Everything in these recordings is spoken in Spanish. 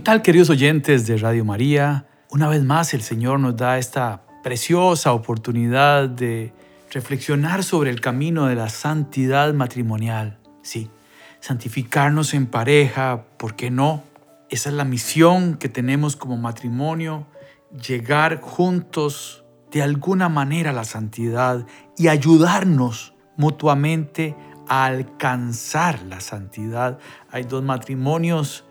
¿Qué tal queridos oyentes de Radio María? Una vez más el Señor nos da esta preciosa oportunidad de reflexionar sobre el camino de la santidad matrimonial. Sí, santificarnos en pareja, ¿por qué no? Esa es la misión que tenemos como matrimonio, llegar juntos de alguna manera a la santidad y ayudarnos mutuamente a alcanzar la santidad. Hay dos matrimonios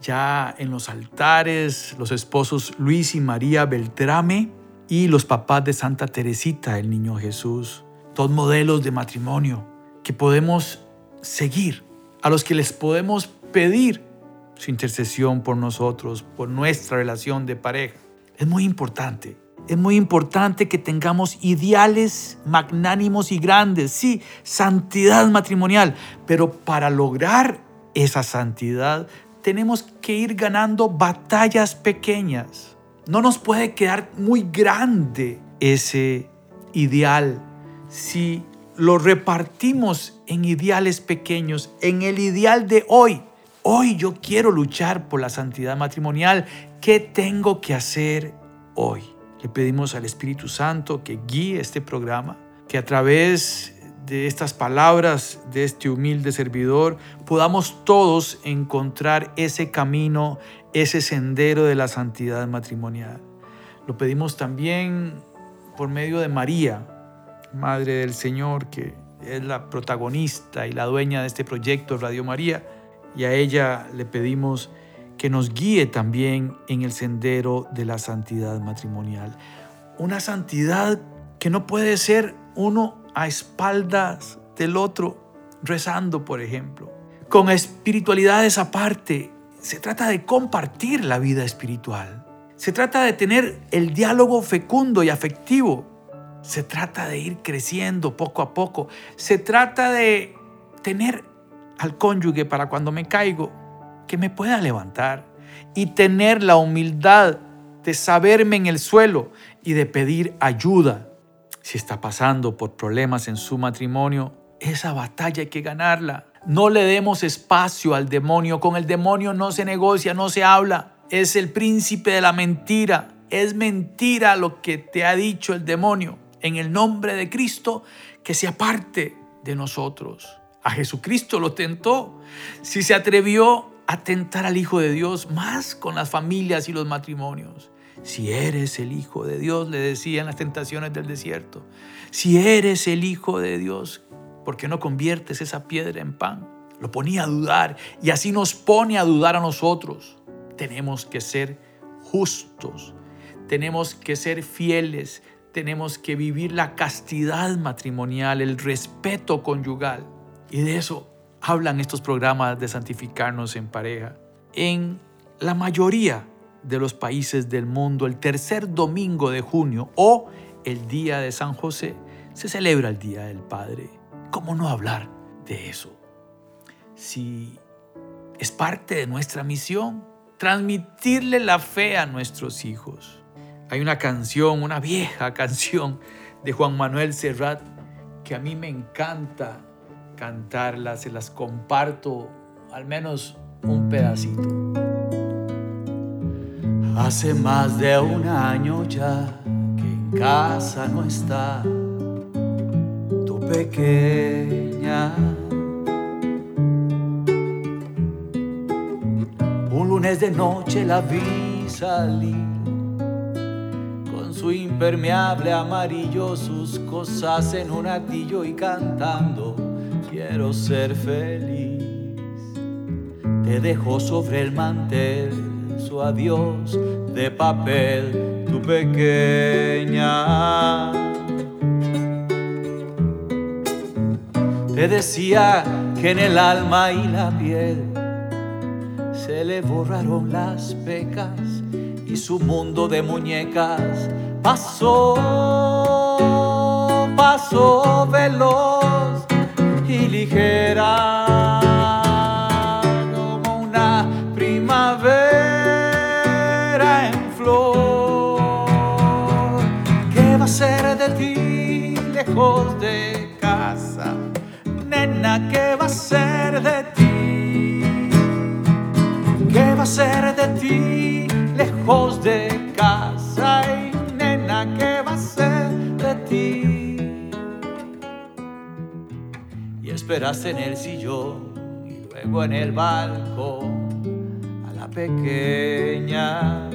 ya en los altares, los esposos Luis y María Beltrame y los papás de Santa Teresita, el niño Jesús. Dos modelos de matrimonio que podemos seguir, a los que les podemos pedir su intercesión por nosotros, por nuestra relación de pareja. Es muy importante. Es muy importante que tengamos ideales magnánimos y grandes, sí, santidad matrimonial, pero para lograr esa santidad tenemos que ir ganando batallas pequeñas. No nos puede quedar muy grande ese ideal si lo repartimos en ideales pequeños, en el ideal de hoy. Hoy yo quiero luchar por la santidad matrimonial. ¿Qué tengo que hacer hoy? Le pedimos al Espíritu Santo que guíe este programa, que a través de estas palabras de este humilde servidor, podamos todos encontrar ese camino, ese sendero de la santidad matrimonial. Lo pedimos también por medio de María, Madre del Señor, que es la protagonista y la dueña de este proyecto Radio María, y a ella le pedimos que nos guíe también en el sendero de la santidad matrimonial. Una santidad que no puede ser uno a espaldas del otro, rezando, por ejemplo. Con espiritualidades aparte, se trata de compartir la vida espiritual. Se trata de tener el diálogo fecundo y afectivo. Se trata de ir creciendo poco a poco. Se trata de tener al cónyuge para cuando me caigo, que me pueda levantar. Y tener la humildad de saberme en el suelo y de pedir ayuda si está pasando por problemas en su matrimonio, esa batalla hay que ganarla. No le demos espacio al demonio. Con el demonio no se negocia, no se habla. Es el príncipe de la mentira. Es mentira lo que te ha dicho el demonio. En el nombre de Cristo, que se aparte de nosotros. A Jesucristo lo tentó. Si se atrevió a tentar al Hijo de Dios, más con las familias y los matrimonios. Si eres el Hijo de Dios, le decían las tentaciones del desierto, si eres el Hijo de Dios, ¿por qué no conviertes esa piedra en pan? Lo ponía a dudar y así nos pone a dudar a nosotros. Tenemos que ser justos, tenemos que ser fieles, tenemos que vivir la castidad matrimonial, el respeto conyugal. Y de eso hablan estos programas de santificarnos en pareja. En la mayoría de los países del mundo, el tercer domingo de junio o el día de San José, se celebra el Día del Padre. ¿Cómo no hablar de eso? Si es parte de nuestra misión, transmitirle la fe a nuestros hijos. Hay una canción, una vieja canción de Juan Manuel Serrat que a mí me encanta cantarla, se las comparto al menos un pedacito. Hace más de un año ya que en casa no está tu pequeña. Un lunes de noche la vi salir con su impermeable amarillo, sus cosas en un atillo y cantando, quiero ser feliz. Te dejó sobre el mantel adiós de papel, tu pequeña. Te decía que en el alma y la piel se le borraron las pecas y su mundo de muñecas pasó, pasó veloz y ligera lejos de casa? Nena, ¿qué va a ser de ti? ¿Qué va a ser de ti lejos de casa? Y nena, ¿qué va a ser de ti? Y esperaste en el sillón y luego en el balcón a la pequeña.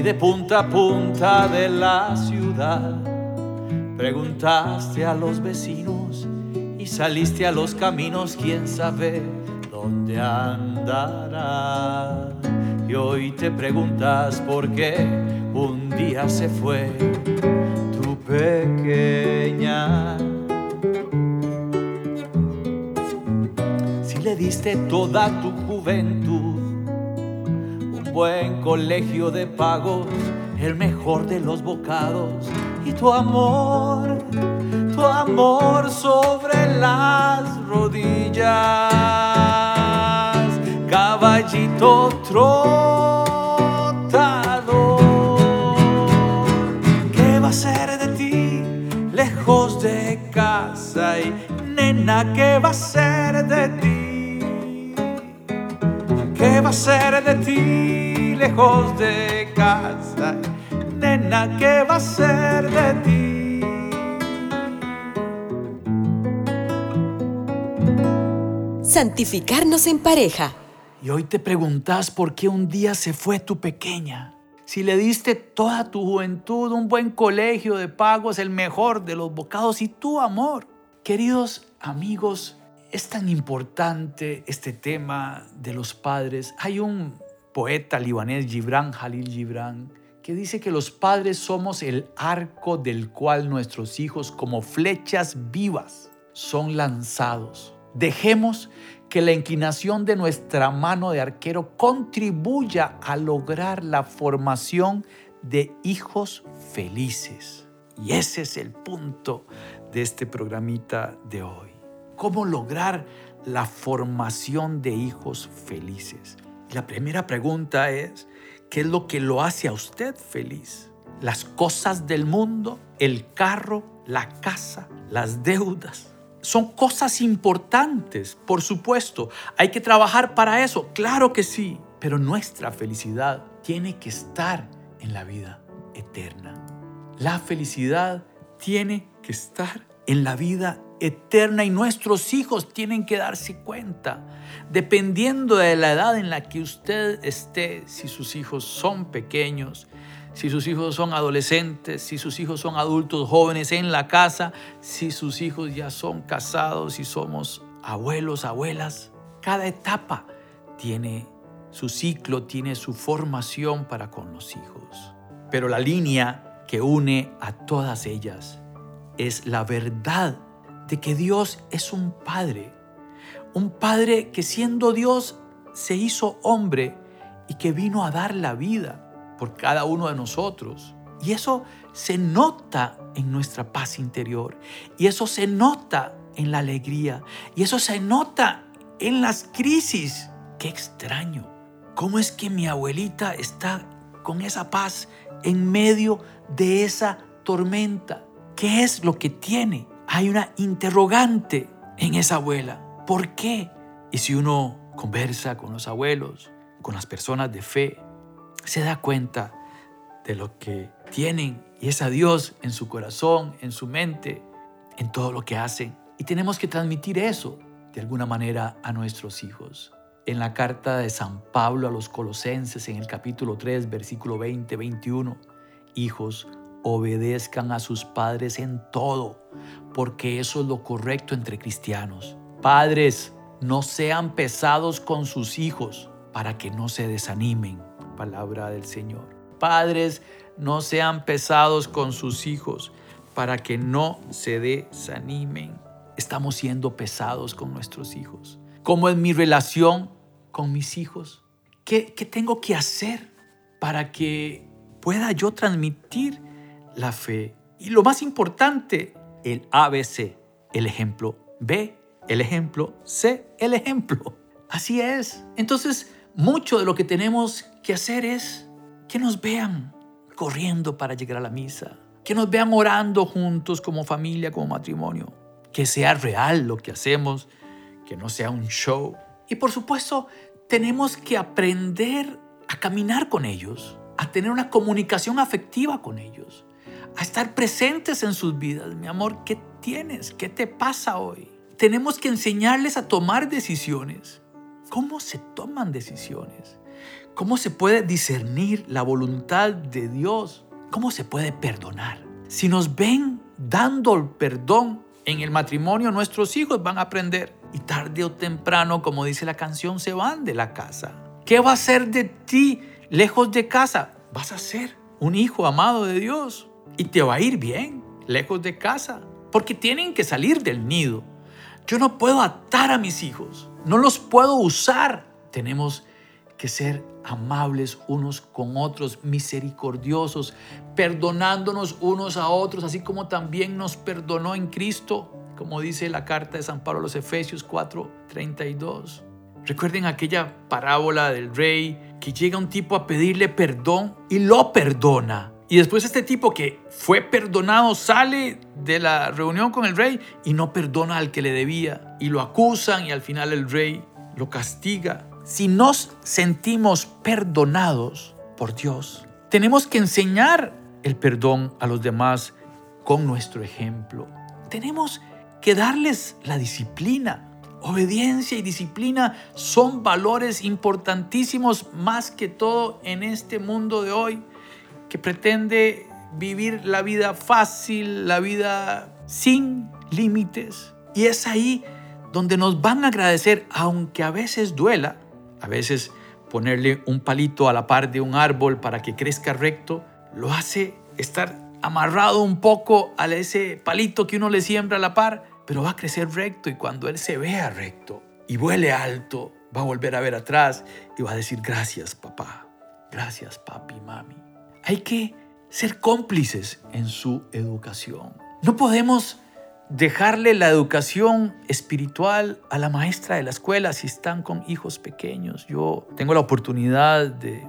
Y de punta a punta de la ciudad preguntaste a los vecinos y saliste a los caminos, quién sabe dónde andará. Y hoy te preguntas por qué un día se fue tu pequeña. Si le diste toda tu juventud, buen colegio de pagos, el mejor de los bocados y tu amor, tu amor sobre las rodillas, caballito trotador. ¿Qué va a ser de ti lejos de casa y nena, qué va a ser de ti? ¿Qué va a ser de ti lejos de casa? Nena, ¿qué va a ser de ti? Santificarnos en pareja. Y hoy te preguntas por qué un día se fue tu pequeña. Si le diste toda tu juventud, un buen colegio de pagos, el mejor de los bocados y tu amor. Queridos amigos, es tan importante este tema de los padres. Hay un poeta libanés, Gibran Jalil Gibran, que dice que los padres somos el arco del cual nuestros hijos, como flechas vivas, son lanzados. Dejemos que la inclinación de nuestra mano de arquero contribuya a lograr la formación de hijos felices. Y ese es el punto de este programita de hoy. ¿Cómo lograr la formación de hijos felices? La primera pregunta es, ¿qué es lo que lo hace a usted feliz? ¿Las cosas del mundo? ¿El carro? ¿La casa? ¿Las deudas? Son cosas importantes, por supuesto. Hay que trabajar para eso, claro que sí. Pero nuestra felicidad tiene que estar en la vida eterna. La felicidad tiene que estar en la vida eterna y nuestros hijos tienen que darse cuenta, dependiendo de la edad en la que usted esté, si sus hijos son pequeños, si sus hijos son adolescentes, si sus hijos son adultos jóvenes en la casa, si sus hijos ya son casados, si somos abuelos, abuelas. Cada etapa tiene su ciclo, tiene su formación para con los hijos. Pero la línea que une a todas ellas es la verdad de que Dios es un Padre. Un Padre que siendo Dios se hizo hombre y que vino a dar la vida por cada uno de nosotros. Y eso se nota en nuestra paz interior. Y eso se nota en la alegría. Y eso se nota en las crisis. Qué extraño. ¿Cómo es que mi abuelita está con esa paz en medio de esa tormenta? ¿Qué es lo que tiene? Hay una interrogante en esa abuela. ¿Por qué? Y si uno conversa con los abuelos, con las personas de fe, se da cuenta de lo que tienen y es a Dios en su corazón, en su mente, en todo lo que hacen. Y tenemos que transmitir eso de alguna manera a nuestros hijos. En la carta de San Pablo a los Colosenses, en el capítulo 3, versículo 20, 21, hijos, obedezcan a sus padres en todo, porque eso es lo correcto entre cristianos. Padres, no sean pesados con sus hijos para que no se desanimen palabra del Señor. Padres, no sean pesados con sus hijos para que no se desanimen. Estamos siendo pesados con nuestros hijos. ¿Cómo es mi relación con mis hijos? ¿Qué, qué tengo que hacer para que pueda yo transmitir la fe? Y lo más importante, el ABC, el ejemplo. B, el ejemplo. C, el ejemplo. Así es. Entonces, mucho de lo que tenemos que hacer es que nos vean corriendo para llegar a la misa, que nos vean orando juntos como familia, como matrimonio, que sea real lo que hacemos, que no sea un show. Y por supuesto, tenemos que aprender a caminar con ellos, a tener una comunicación afectiva con ellos, a estar presentes en sus vidas. Mi amor, ¿qué tienes? ¿Qué te pasa hoy? Tenemos que enseñarles a tomar decisiones. ¿Cómo se toman decisiones? ¿Cómo se puede discernir la voluntad de Dios? ¿Cómo se puede perdonar? Si nos ven dando el perdón en el matrimonio, nuestros hijos van a aprender. Y tarde o temprano, como dice la canción, se van de la casa. ¿Qué va a ser de ti lejos de casa? Vas a ser un hijo amado de Dios. Y te va a ir bien lejos de casa. Porque tienen que salir del nido. Yo no puedo atar a mis hijos. No los puedo usar. Tenemos que ser amables unos con otros, misericordiosos, perdonándonos unos a otros, así como también nos perdonó en Cristo, como dice la carta de San Pablo a los Efesios 4:32. Recuerden aquella parábola del rey que llega un tipo a pedirle perdón y lo perdona. Y después este tipo que fue perdonado sale de la reunión con el rey y no perdona al que le debía. Y lo acusan y al final el rey lo castiga. Si nos sentimos perdonados por Dios, tenemos que enseñar el perdón a los demás con nuestro ejemplo. Tenemos que darles la disciplina. Obediencia y disciplina son valores importantísimos más que todo en este mundo de hoy que pretende vivir la vida fácil, la vida sin límites. Y es ahí donde nos van a agradecer, aunque a veces duela, a veces ponerle un palito a la par de un árbol para que crezca recto, lo hace estar amarrado un poco a ese palito que uno le siembra a la par, pero va a crecer recto y cuando él se vea recto y vuele alto, va a volver a ver atrás y va a decir gracias papá, gracias papi, mami. Hay que ser cómplices en su educación. No podemos dejarle la educación espiritual a la maestra de la escuela si están con hijos pequeños. Yo tengo la oportunidad de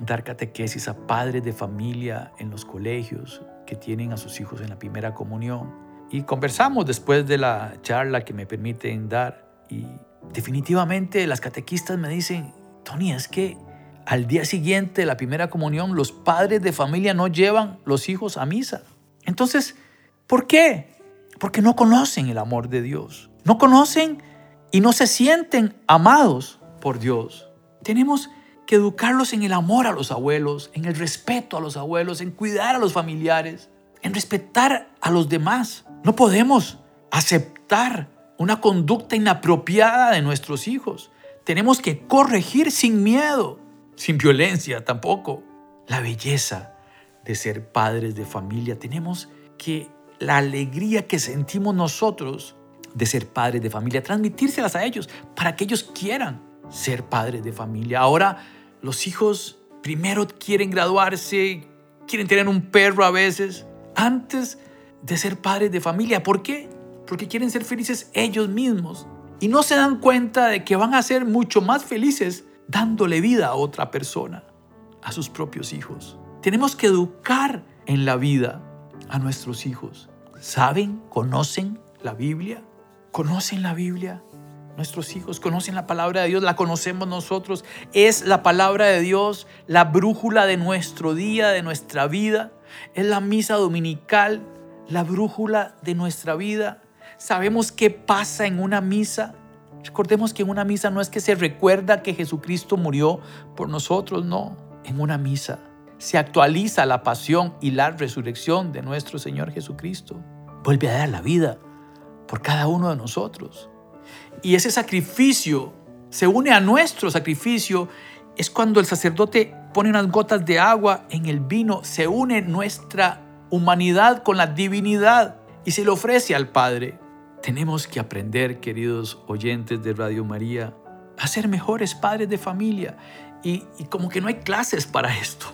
dar catequesis a padres de familia en los colegios que tienen a sus hijos en la primera comunión. Y conversamos después de la charla que me permiten dar. Y definitivamente las catequistas me dicen, Tony, es que al día siguiente de la primera comunión los padres de familia no llevan los hijos a misa. Entonces, ¿por qué? Porque no conocen el amor de Dios. No conocen y no se sienten amados por Dios. Tenemos que educarlos en el amor a los abuelos, en el respeto a los abuelos, en cuidar a los familiares, en respetar a los demás. No podemos aceptar una conducta inapropiada de nuestros hijos. Tenemos que corregir sin miedo, sin violencia tampoco. La belleza de ser padres de familia. Tenemos que la alegría que sentimos nosotros de ser padres de familia, transmitírselas a ellos para que ellos quieran ser padres de familia. Ahora los hijos primero quieren graduarse, quieren tener un perro a veces, antes de ser padres de familia. ¿Por qué? Porque quieren ser felices ellos mismos y no se dan cuenta de que van a ser mucho más felices dándole vida a otra persona, a sus propios hijos. Tenemos que educar en la vida a nuestros hijos. ¿Saben? ¿Conocen la Biblia? ¿Conocen la Biblia? Nuestros hijos conocen la palabra de Dios, la conocemos nosotros. Es la palabra de Dios la brújula de nuestro día, de nuestra vida. Es la misa dominical, la brújula de nuestra vida. Sabemos qué pasa en una misa. Recordemos que en una misa no es que se recuerda que Jesucristo murió por nosotros, no. En una misa se actualiza la pasión y la resurrección de nuestro Señor Jesucristo. Vuelve a dar la vida por cada uno de nosotros. Y ese sacrificio se une a nuestro sacrificio. Es cuando el sacerdote pone unas gotas de agua en el vino, se une nuestra humanidad con la divinidad y se le ofrece al Padre. Tenemos que aprender, queridos oyentes de Radio María, a ser mejores padres de familia Y, y como que no hay clases para esto.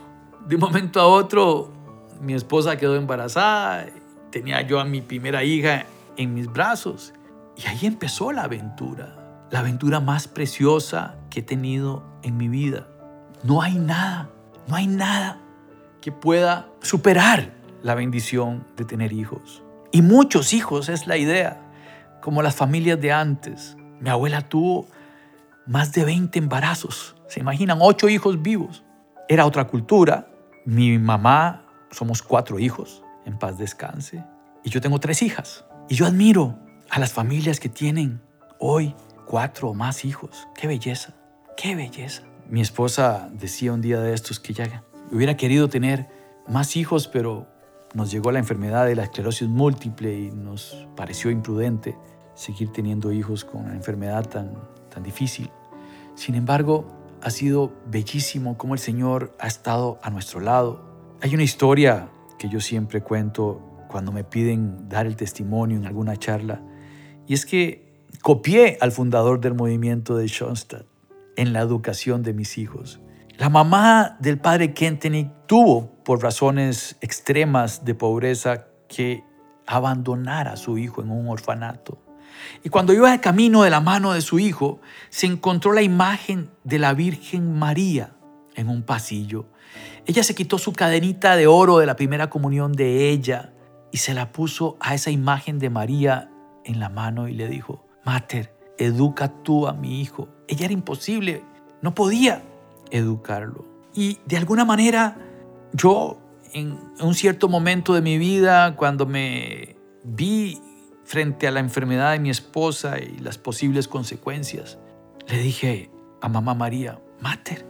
De un momento a otro, mi esposa quedó embarazada, tenía yo a mi primera hija en mis brazos. Y ahí empezó la aventura, la aventura más preciosa que he tenido en mi vida. No hay nada, no hay nada que pueda superar la bendición de tener hijos. Y muchos hijos es la idea, como las familias de antes. Mi abuela tuvo más de 20 embarazos. ¿Se imaginan? Ocho hijos vivos. Era otra cultura. Mi mamá, somos cuatro hijos, en paz descanse. Y yo tengo tres hijas. Y yo admiro a las familias que tienen hoy cuatro o más hijos. Qué belleza, qué belleza. Mi esposa decía un día de estos que ya hubiera querido tener más hijos, pero nos llegó la enfermedad de la esclerosis múltiple y nos pareció imprudente seguir teniendo hijos con una enfermedad tan, tan difícil. Sin embargo, ha sido bellísimo cómo el Señor ha estado a nuestro lado. Hay una historia que yo siempre cuento cuando me piden dar el testimonio en alguna charla, y es que copié al fundador del movimiento de Schoenstatt en la educación de mis hijos. La mamá del padre Kentenich tuvo, por razones extremas de pobreza, que abandonar a su hijo en un orfanato. Y cuando iba de camino de la mano de su hijo, se encontró la imagen de la Virgen María en un pasillo. Ella se quitó su cadenita de oro de la primera comunión de ella y se la puso a esa imagen de María en la mano y le dijo, Mater, educa tú a mi hijo. Ella era imposible, no podía educarlo. Y de alguna manera yo en un cierto momento de mi vida, cuando me vi frente a la enfermedad de mi esposa y las posibles consecuencias, le dije a mamá María, Mater,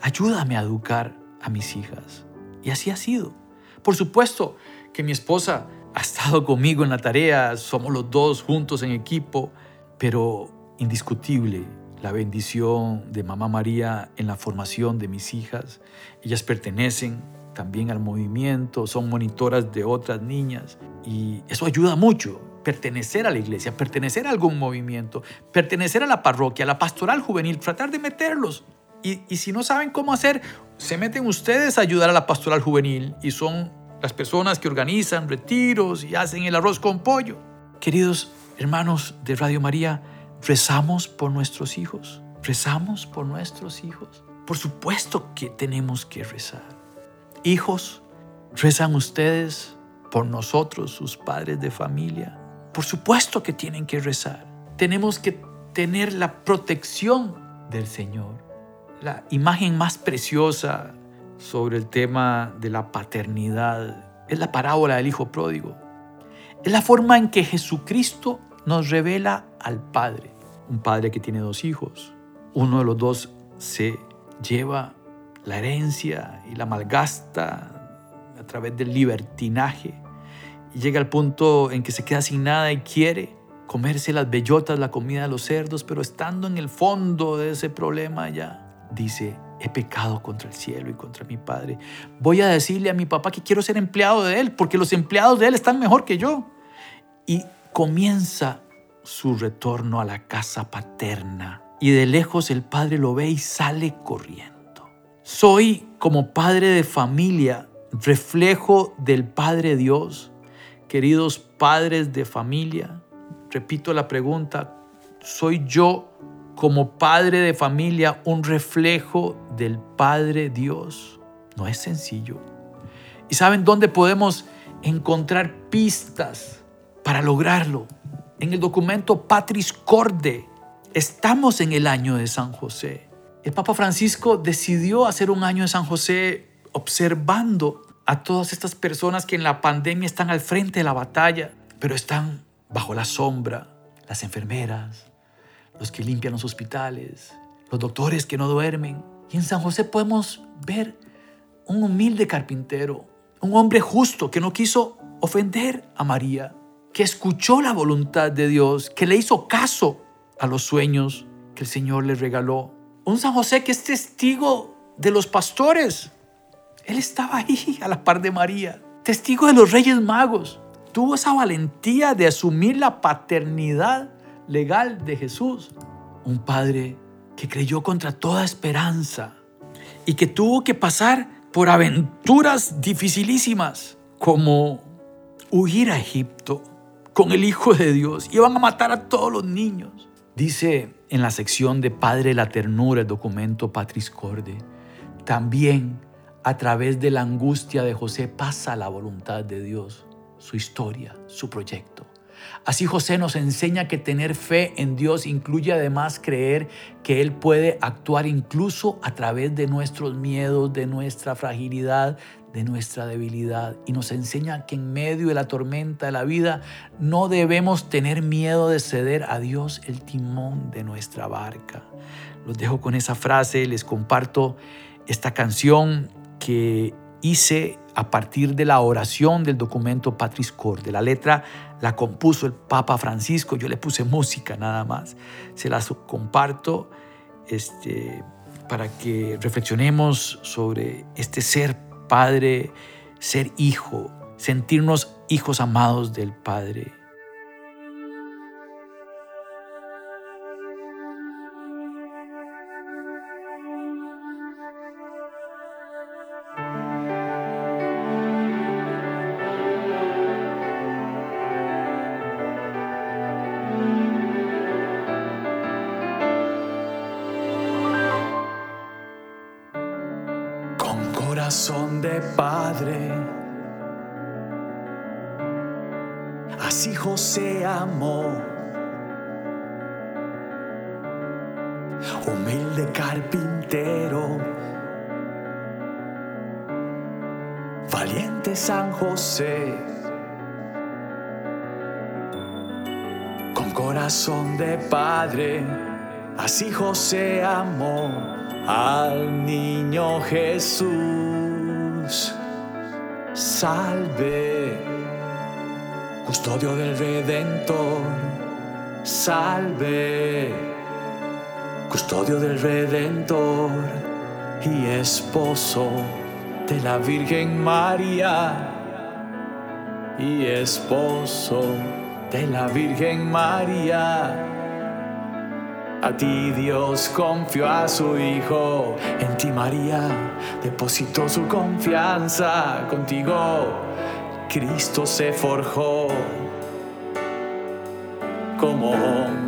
ayúdame a educar a mis hijas. Y así ha sido. Por supuesto que mi esposa ha estado conmigo en la tarea, somos los dos juntos en equipo, pero indiscutible la bendición de Mamá María en la formación de mis hijas. Ellas pertenecen también al movimiento, son monitoras de otras niñas y eso ayuda mucho. Pertenecer a la iglesia, pertenecer a algún movimiento, pertenecer a la parroquia, a la pastoral juvenil, tratar de meterlos. Y, y si no saben cómo hacer, se meten ustedes a ayudar a la pastoral juvenil y son las personas que organizan retiros y hacen el arroz con pollo. Queridos hermanos de Radio María, rezamos por nuestros hijos, rezamos por nuestros hijos. Por supuesto que tenemos que rezar. Hijos, rezan ustedes por nosotros, sus padres de familia. Por supuesto que tienen que rezar. Tenemos que tener la protección del Señor. La imagen más preciosa sobre el tema de la paternidad es la parábola del Hijo Pródigo. Es la forma en que Jesucristo nos revela al Padre. Un padre que tiene dos hijos. Uno de los dos se lleva la herencia y la malgasta a través del libertinaje. Y llega al punto en que se queda sin nada y quiere comerse las bellotas, la comida de los cerdos, pero estando en el fondo de ese problema ya, dice, he pecado contra el cielo y contra mi padre. Voy a decirle a mi papá que quiero ser empleado de él, porque los empleados de él están mejor que yo. Y comienza su retorno a la casa paterna. Y de lejos el padre lo ve y sale corriendo. Soy como padre de familia, reflejo del Padre Dios. Queridos padres de familia, repito la pregunta, ¿soy yo como padre de familia un reflejo del Padre Dios. No es sencillo. ¿Y saben dónde podemos encontrar pistas para lograrlo? En el documento Patris Corde. Estamos en el año de San José. El Papa Francisco decidió hacer un año de San José observando a todas estas personas que en la pandemia están al frente de la batalla, pero están bajo la sombra, las enfermeras, los que limpian los hospitales, los doctores que no duermen. Y en San José podemos ver un humilde carpintero, un hombre justo que no quiso ofender a María, que escuchó la voluntad de Dios, que le hizo caso a los sueños que el Señor le regaló. Un San José que es testigo de los pastores. Él estaba ahí a la par de María, testigo de los reyes magos. Tuvo esa valentía de asumir la paternidad legal de Jesús. Un padre que creyó contra toda esperanza y que tuvo que pasar por aventuras dificilísimas, como huir a Egipto con el Hijo de Dios. Iban a matar a todos los niños. Dice en la sección de Padre la Ternura, el documento Patris Corde, también a través de la angustia de José pasa la voluntad de Dios, su historia, su proyecto. Así José nos enseña que tener fe en Dios incluye además creer que Él puede actuar incluso a través de nuestros miedos, de nuestra fragilidad, de nuestra debilidad. Y nos enseña que en medio de la tormenta de la vida no debemos tener miedo de ceder a Dios el timón de nuestra barca. Los dejo con esa frase, les comparto esta canción que hice a partir de la oración del documento Patris Corde. La letra la compuso el Papa Francisco, yo le puse música nada más. Se las comparto este, para que reflexionemos sobre este ser Padre, ser hijo, sentirnos hijos amados del Padre. Corazón de padre. Así José amó. Humilde carpintero. Valiente San José. Con corazón de padre. Así José amó al niño Salve, custodio del Redentor. Salve, custodio del Redentor y esposo de la Virgen María. Y esposo de la Virgen María a ti Dios confió a su Hijo, en ti María depositó su confianza, contigo Cristo se forjó como hombre.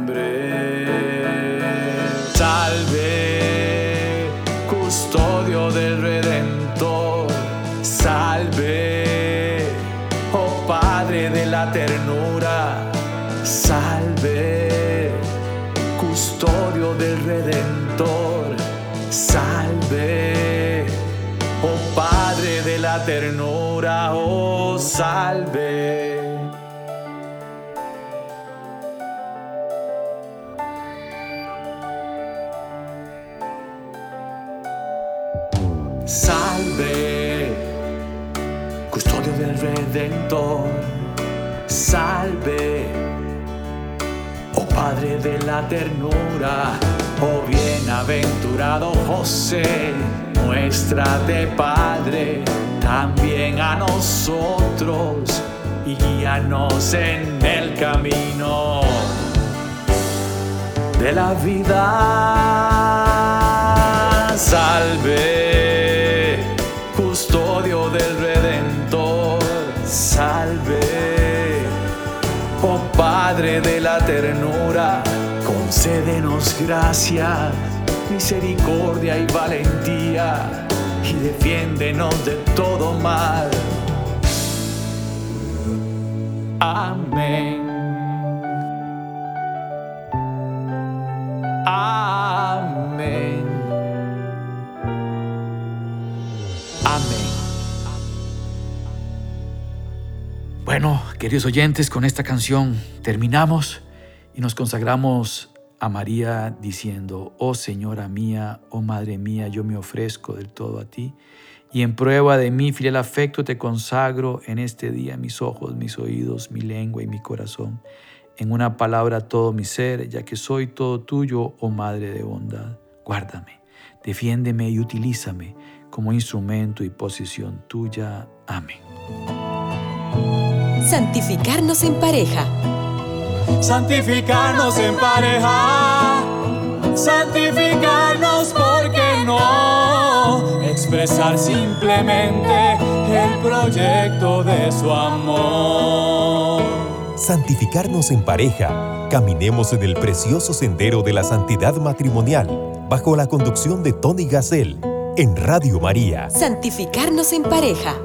La ternura, oh salve. Salve, custodio del Redentor. Salve Padre de la ternura, oh bienaventurado José, muéstrate Padre también a nosotros y guíanos en el camino de la vida. Salve, custodio del Redentor, salve Padre de la ternura, concédenos gracia, misericordia y valentía, y defiéndenos de todo mal. Amén. Amén. Amén. Bueno, queridos oyentes, con esta canción terminamos y nos consagramos a María diciendo, oh Señora mía, oh Madre mía, yo me ofrezco del todo a ti y en prueba de mi fiel afecto te consagro en este día mis ojos, mis oídos, mi lengua y mi corazón, en una palabra todo mi ser, ya que soy todo tuyo, oh Madre de bondad. Guárdame, defiéndeme y utilízame como instrumento y posición tuya. Amén. Santificarnos en pareja. Santificarnos en pareja. Santificarnos porque no. expresar simplemente el proyecto de su amor. Santificarnos en pareja. Caminemos en el precioso sendero de la santidad matrimonial bajo la conducción de Tony Gassel en Radio María. Santificarnos en pareja.